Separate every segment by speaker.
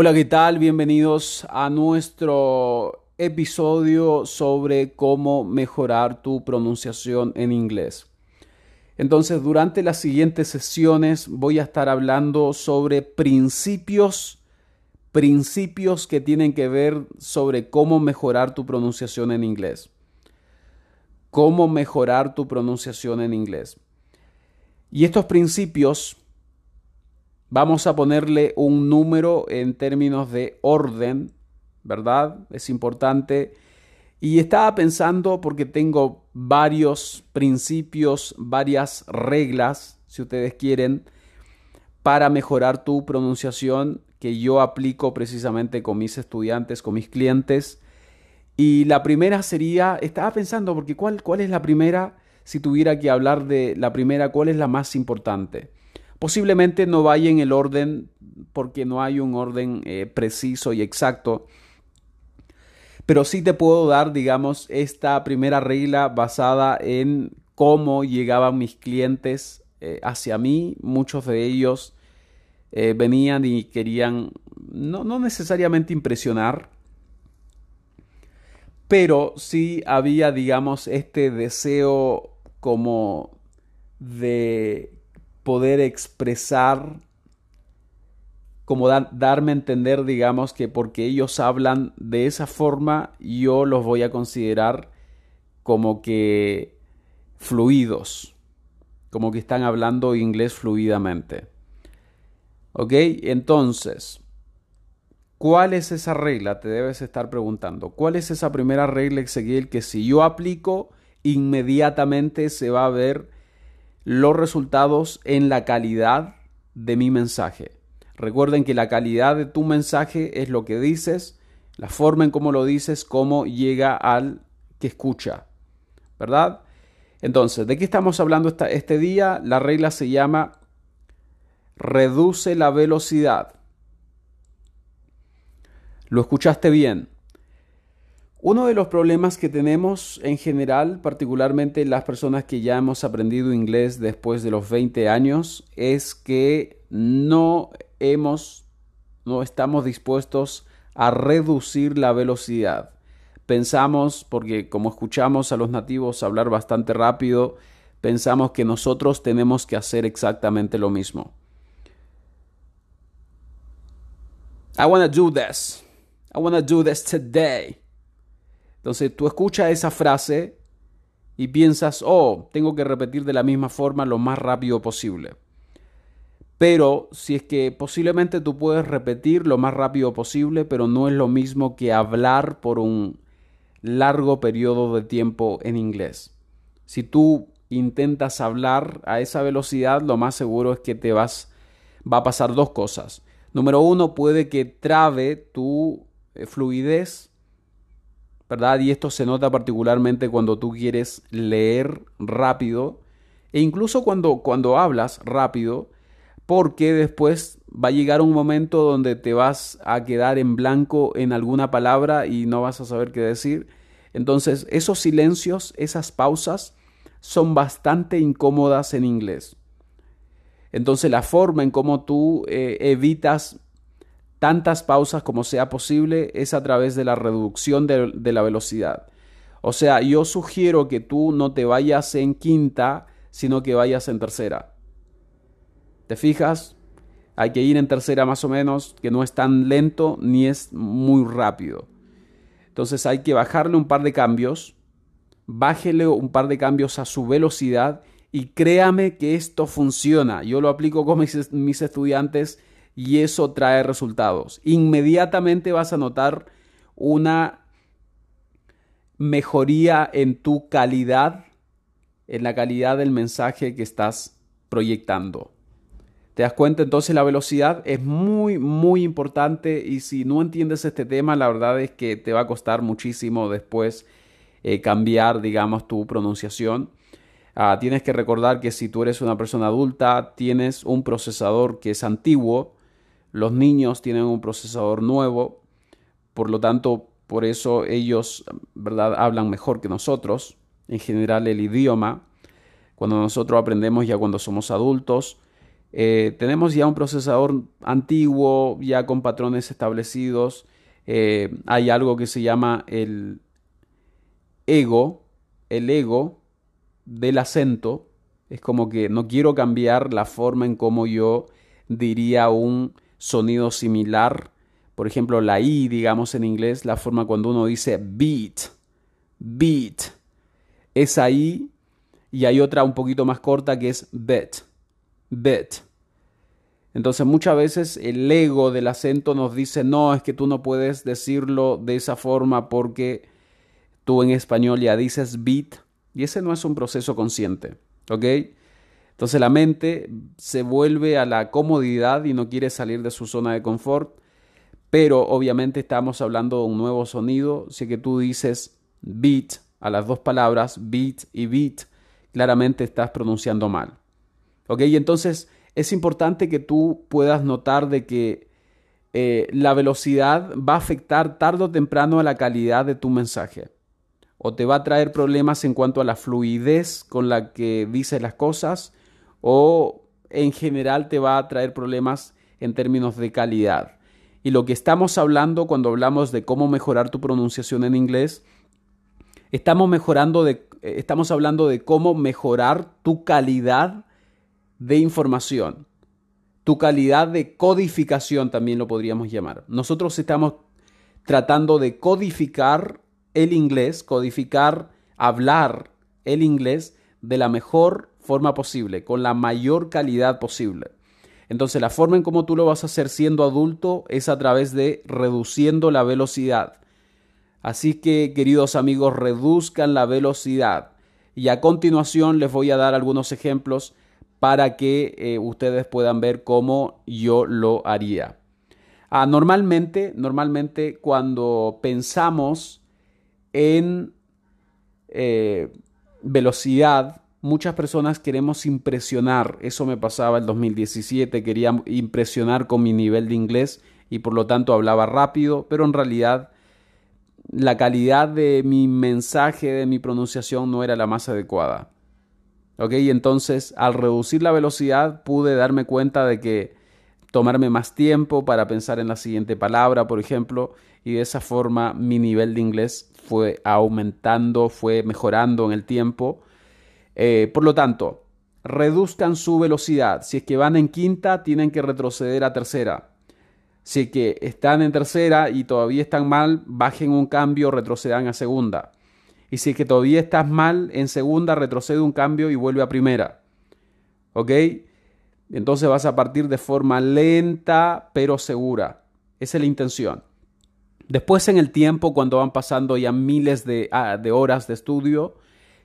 Speaker 1: Hola, ¿qué tal? Bienvenidos a nuestro episodio sobre cómo mejorar tu pronunciación en inglés. Entonces, durante las siguientes sesiones voy a estar hablando sobre principios, principios que tienen que ver sobre cómo mejorar tu pronunciación en inglés. Cómo mejorar tu pronunciación en inglés. Y estos principios Vamos a ponerle un número en términos de orden, ¿verdad? Es importante. Y estaba pensando porque tengo varios principios, varias reglas, si ustedes quieren, para mejorar tu pronunciación que yo aplico precisamente con mis estudiantes, con mis clientes. Y la primera sería, estaba pensando, porque ¿cuál, cuál es la primera? Si tuviera que hablar de la primera, ¿cuál es la más importante? Posiblemente no vaya en el orden porque no hay un orden eh, preciso y exacto. Pero sí te puedo dar, digamos, esta primera regla basada en cómo llegaban mis clientes eh, hacia mí. Muchos de ellos eh, venían y querían no, no necesariamente impresionar, pero sí había, digamos, este deseo como de poder expresar, como darme a entender, digamos, que porque ellos hablan de esa forma, yo los voy a considerar como que fluidos, como que están hablando inglés fluidamente. ¿Ok? Entonces, ¿cuál es esa regla? Te debes estar preguntando. ¿Cuál es esa primera regla, Ezequiel, que si yo aplico, inmediatamente se va a ver los resultados en la calidad de mi mensaje. Recuerden que la calidad de tu mensaje es lo que dices, la forma en cómo lo dices, cómo llega al que escucha. ¿Verdad? Entonces, ¿de qué estamos hablando este día? La regla se llama reduce la velocidad. Lo escuchaste bien. Uno de los problemas que tenemos en general, particularmente las personas que ya hemos aprendido inglés después de los 20 años, es que no hemos, no estamos dispuestos a reducir la velocidad. Pensamos, porque como escuchamos a los nativos hablar bastante rápido, pensamos que nosotros tenemos que hacer exactamente lo mismo. I want to do this. I want to do this today. Entonces tú escuchas esa frase y piensas, oh, tengo que repetir de la misma forma lo más rápido posible. Pero si es que posiblemente tú puedes repetir lo más rápido posible, pero no es lo mismo que hablar por un largo periodo de tiempo en inglés. Si tú intentas hablar a esa velocidad, lo más seguro es que te vas va a pasar dos cosas. Número uno, puede que trabe tu eh, fluidez ¿verdad? Y esto se nota particularmente cuando tú quieres leer rápido e incluso cuando, cuando hablas rápido, porque después va a llegar un momento donde te vas a quedar en blanco en alguna palabra y no vas a saber qué decir. Entonces, esos silencios, esas pausas, son bastante incómodas en inglés. Entonces, la forma en cómo tú eh, evitas tantas pausas como sea posible es a través de la reducción de, la velocidad. O sea, yo sugiero que tú no te vayas en quinta, sino que vayas en tercera. ¿Te fijas? Hay que ir en tercera más o menos, que no es tan lento ni es muy rápido. Entonces hay que bajarle un par de cambios, bájele un par de cambios a su velocidad y créame que esto funciona. Yo lo aplico con mis, estudiantes y eso trae resultados. Inmediatamente vas a notar una mejoría en tu calidad, en la calidad del mensaje que estás proyectando. ¿Te das cuenta? Entonces la velocidad es muy, muy importante y si no entiendes este tema, la verdad es que te va a costar muchísimo después eh, cambiar, digamos, tu pronunciación. Ah, tienes que recordar que si tú eres una persona adulta, tienes un procesador que es antiguo, los niños tienen un procesador nuevo, por lo tanto, por eso ellos, ¿verdad?, hablan mejor que nosotros. En general, el idioma, cuando nosotros aprendemos ya cuando somos adultos, Eh, tenemos ya un procesador antiguo, ya con patrones establecidos. Eh, hay algo que se llama el ego, el ego del acento. Es como que no quiero cambiar la forma en cómo yo diría un sonido similar. Por ejemplo, la I, digamos en inglés, la forma cuando uno dice beat, beat. Es ahí y hay otra un poquito más corta que es bet, bet. Entonces muchas veces el ego del acento nos dice, no, es que tú no puedes decirlo de esa forma porque tú en español ya dices beat y ese no es un proceso consciente, ¿ok? Entonces la mente se vuelve a la comodidad y no quiere salir de su zona de confort, pero obviamente estamos hablando de un nuevo sonido, si que tú dices beat a las dos palabras, beat y beat, claramente estás pronunciando mal. ¿Ok? Entonces es importante que tú puedas notar de que eh, la velocidad va a afectar tarde o temprano a la calidad de tu mensaje. O te va a traer problemas en cuanto a la fluidez con la que dices las cosas, o en general te va a traer problemas en términos de calidad. Y lo que estamos hablando cuando hablamos de cómo mejorar tu pronunciación en inglés, estamos mejorando de eh, estamos hablando de cómo mejorar tu calidad de información, tu calidad de codificación también lo podríamos llamar. Nosotros estamos tratando de codificar el inglés, codificar, hablar el inglés de la mejor forma posible, con la mayor calidad posible. Entonces la forma en cómo tú lo vas a hacer siendo adulto es a través de reduciendo la velocidad. Así que, queridos amigos, reduzcan la velocidad. Y a continuación les voy a dar algunos ejemplos para que eh, ustedes puedan ver cómo yo lo haría. Ah, normalmente, normalmente cuando pensamos en eh, velocidad, muchas personas queremos impresionar. Eso me pasaba el 2017, quería impresionar con mi nivel de inglés y por lo tanto hablaba rápido, pero en realidad la calidad de mi mensaje, de mi pronunciación no era la más adecuada. ¿Ok? Entonces, al reducir la velocidad, pude darme cuenta de que tomarme más tiempo para pensar en la siguiente palabra, por ejemplo, y de esa forma mi nivel de inglés fue aumentando, fue mejorando en el tiempo. Eh, por lo tanto, reduzcan su velocidad. Si es que van en quinta, tienen que retroceder a tercera. Si que están en tercera y todavía están mal, bajen un cambio, retrocedan a segunda. Y si es que todavía estás mal en segunda, retrocede un cambio y vuelve a primera. ¿Ok? Entonces vas a partir de forma lenta pero segura. Esa es la intención. Después en el tiempo, cuando van pasando ya miles de, ah, de horas de estudio,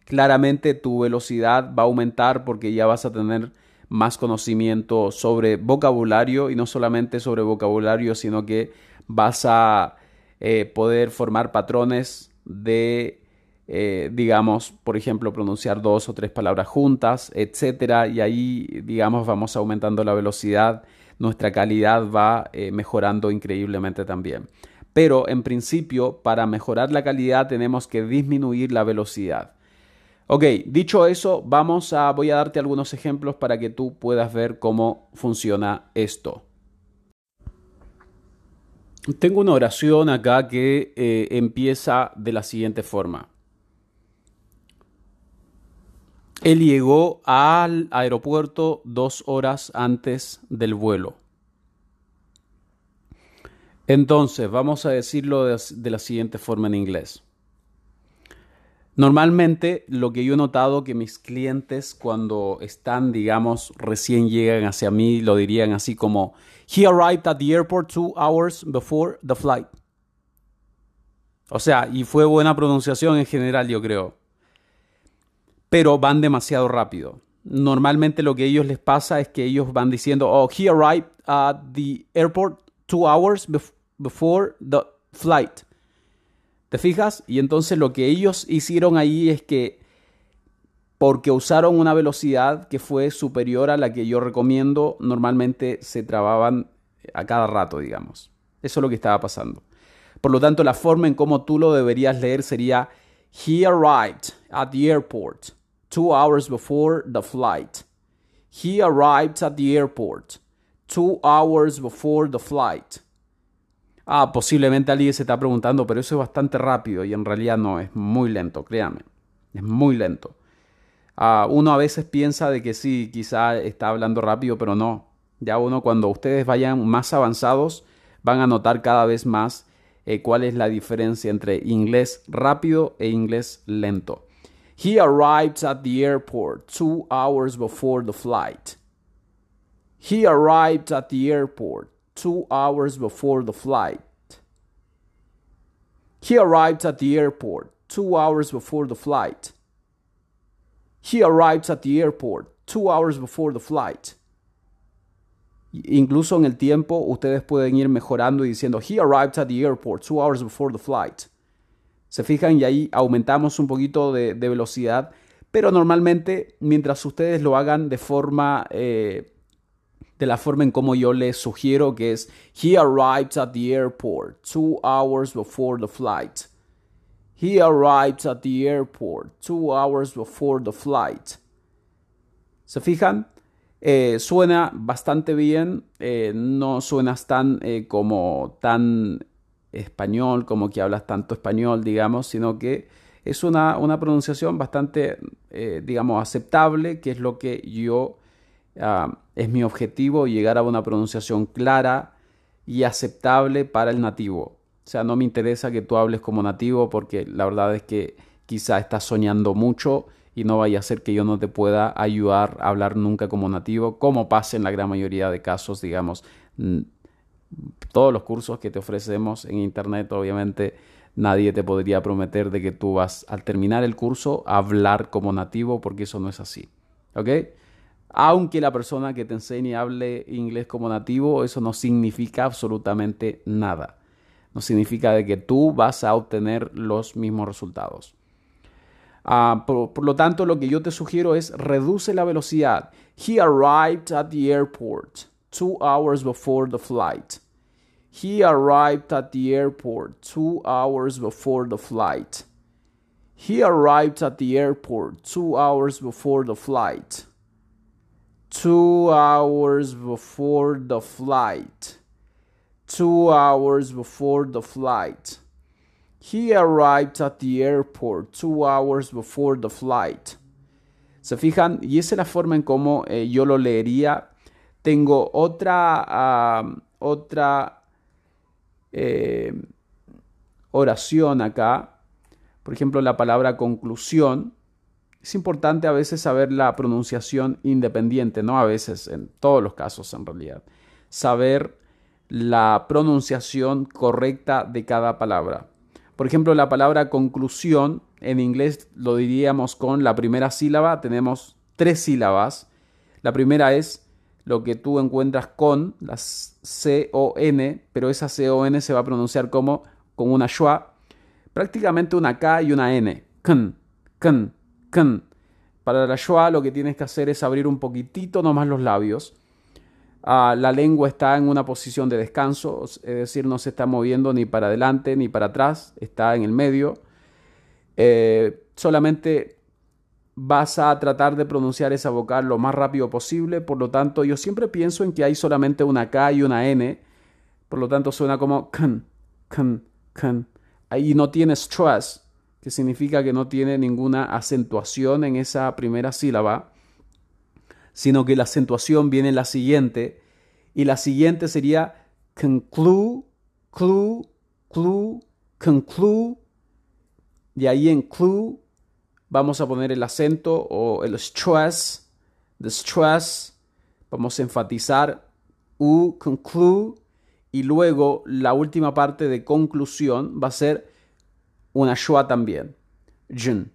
Speaker 1: claramente tu velocidad va a aumentar porque ya vas a tener más conocimiento sobre vocabulario y no solamente sobre vocabulario, sino que vas a eh, poder formar patrones de, eh, digamos, por ejemplo, pronunciar dos o tres palabras juntas, etcétera, y ahí, digamos, vamos aumentando la velocidad, nuestra calidad va eh, mejorando increíblemente también. Pero en principio, para mejorar la calidad tenemos que disminuir la velocidad. Ok, dicho eso, vamos a, voy a darte algunos ejemplos para que tú puedas ver cómo funciona esto. Tengo una oración acá que eh, empieza de la siguiente forma. Él llegó al aeropuerto dos horas antes del vuelo. Entonces, vamos a decirlo de la siguiente forma en inglés. Normalmente lo que yo he notado que mis clientes cuando están, digamos, recién llegan hacia mí, lo dirían así como, He arrived at the airport two hours before the flight. O sea, y fue buena pronunciación en general, yo creo. Pero van demasiado rápido. Normalmente lo que a ellos les pasa es que ellos van diciendo, oh, he arrived at the airport two hours before the flight. ¿Te fijas? Y entonces lo que ellos hicieron ahí es que porque usaron una velocidad que fue superior a la que yo recomiendo, normalmente se trababan a cada rato, digamos. Eso es lo que estaba pasando. Por lo tanto, la forma en cómo tú lo deberías leer sería He arrived at the airport two hours before the flight. He arrived at the airport two hours before the flight. Ah, posiblemente alguien se está preguntando, pero eso es bastante rápido y en realidad no, es muy lento, créame. Es muy lento. Ah, uno a veces piensa de que sí, quizá está hablando rápido, pero no. Ya uno cuando ustedes vayan más avanzados van a notar cada vez más eh, cuál es la diferencia entre inglés rápido e inglés lento. He arrived at the airport two hours before the flight. He arrived at the airport two hours before the flight. He arrived at the airport two hours before the flight. He arrived at the airport two hours before the flight. Incluso en el tiempo, ustedes pueden ir mejorando y diciendo, He arrived at the airport two hours before the flight. Se fijan y ahí aumentamos un poquito de, de velocidad, pero normalmente mientras ustedes lo hagan de forma eh, de la forma en como yo les sugiero, que es He arrived at the airport two hours before the flight. He arrived at the airport two hours before the flight. ¿Se fijan? Eh, suena bastante bien, eh, no suenas tan eh, como tan español, como que hablas tanto español, digamos, sino que es una, una pronunciación bastante, digamos, aceptable, que es lo que yo Ah, es mi objetivo llegar a una pronunciación clara y aceptable para el nativo. O sea, no me interesa que tú hables como nativo porque la verdad es que quizá estás soñando mucho y no vaya a ser que yo no te pueda ayudar a hablar nunca como nativo, como pasa en la gran mayoría de casos, digamos. Todos los cursos que te ofrecemos en internet, obviamente, nadie te podría prometer de que tú vas al terminar el curso a hablar como nativo porque eso no es así. ¿Ok? Aunque la persona que te enseñe hable inglés como nativo, eso no significa absolutamente nada. No significa de que tú vas a obtener los mismos resultados. Ah, por, por, lo tanto, lo que yo te sugiero es reduce la velocidad. He arrived at the airport two hours before the flight. He arrived at the airport two hours before the flight. He arrived at the airport two hours before the flight two hours before the flight. Two hours before the flight. He arrived at the airport two hours before the flight. ¿Se fijan? Y esa es la forma en cómo eh, yo lo leería. Tengo otra, otra eh, oración acá. Por ejemplo, la palabra conclusión es importante a veces saber la pronunciación independiente, no a veces, en todos los casos en realidad. Saber la pronunciación correcta de cada palabra. Por ejemplo, la palabra conclusión en inglés lo diríamos con la primera sílaba. Tenemos tres sílabas. La primera es lo que tú encuentras con las C-O-N, pero esa C-O-N se va a pronunciar como con una schwa, prácticamente una K y una N. Kn, para la Shoah lo que tienes que hacer es abrir un poquitito nomás los labios. Ah, la lengua está en una posición de descanso, es decir, no se está moviendo ni para adelante ni para atrás, está en el medio. Eh, solamente vas a tratar de pronunciar esa vocal lo más rápido posible, por lo tanto yo siempre pienso en que hay solamente una K y una N, por lo tanto suena como kan, kan, kan. Ahí no tienes stress, que significa que no tiene ninguna acentuación en esa primera sílaba, sino que la acentuación viene en la siguiente, y la siguiente sería conclude, clue, clue, conclude, y ahí en clue vamos a poner el acento o el stress, the stress, vamos a enfatizar u, conclude, y luego la última parte de conclusión va a ser una schwa también. Jin.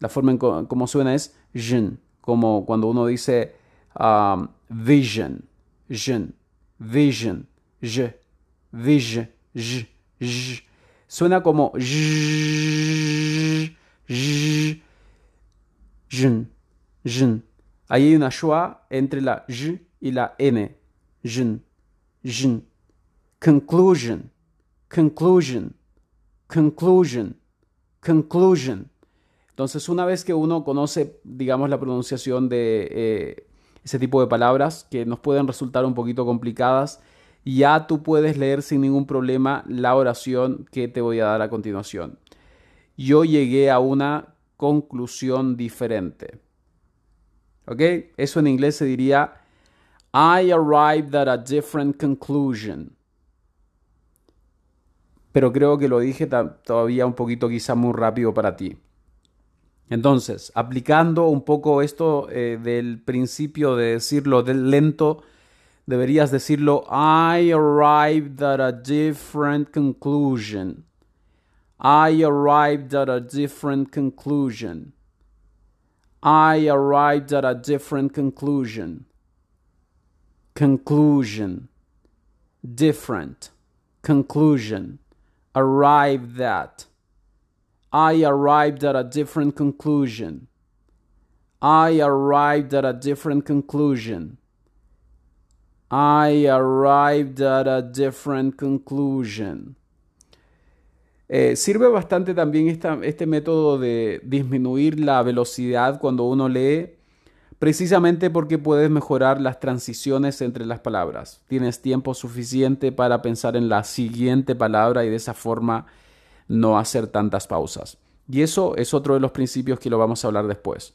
Speaker 1: La forma en cómo suena es jin, como cuando uno dice um, vision, jin, vision, j, vision, j, j. Suena como j, j, jin. Ahí hay una schwa entre la j y la n. Jin, jin. Conclusion, conclusion conclusion, conclusion. Entonces, una vez que uno conoce, digamos, la pronunciación de eh, ese tipo de palabras que nos pueden resultar un poquito complicadas, ya tú puedes leer sin ningún problema la oración que te voy a dar a continuación. Yo llegué a una conclusión diferente. ¿Ok? Eso en inglés se diría I arrived at a different conclusion. Pero creo que lo dije todavía un poquito quizá muy rápido para ti. Entonces, aplicando un poco esto eh, del principio de decirlo del lento, deberías decirlo I arrived at a different conclusion. I arrived at a different conclusion. I arrived at a different conclusion. Conclusion. Different. Conclusion. Arrived at. I arrived at a different conclusion. I arrived at a different conclusion. I arrived at a different conclusion. Eh, sirve bastante también este método de disminuir la velocidad cuando uno lee, precisamente porque puedes mejorar las transiciones entre las palabras. Tienes tiempo suficiente para pensar en la siguiente palabra y de esa forma no hacer tantas pausas. Y eso es otro de los principios que lo vamos a hablar después.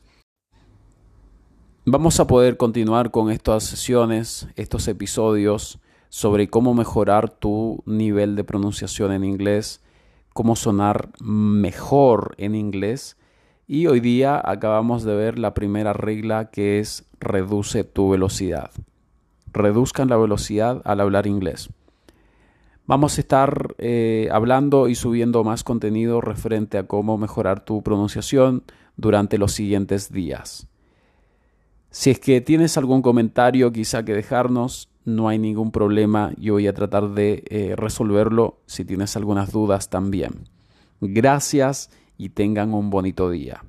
Speaker 1: Vamos a poder continuar con estas sesiones, estos episodios sobre cómo mejorar tu nivel de pronunciación en inglés cómo sonar mejor en inglés. Y hoy día acabamos de ver la primera regla que es reduce tu velocidad. Reduzcan la velocidad al hablar inglés. Vamos a estar eh, hablando y subiendo más contenido referente a cómo mejorar tu pronunciación durante los siguientes días. Si es que tienes algún comentario quizá que dejarnos, no hay ningún problema. Yo voy a tratar de eh, resolverlo si tienes algunas dudas también. Gracias y tengan un bonito día.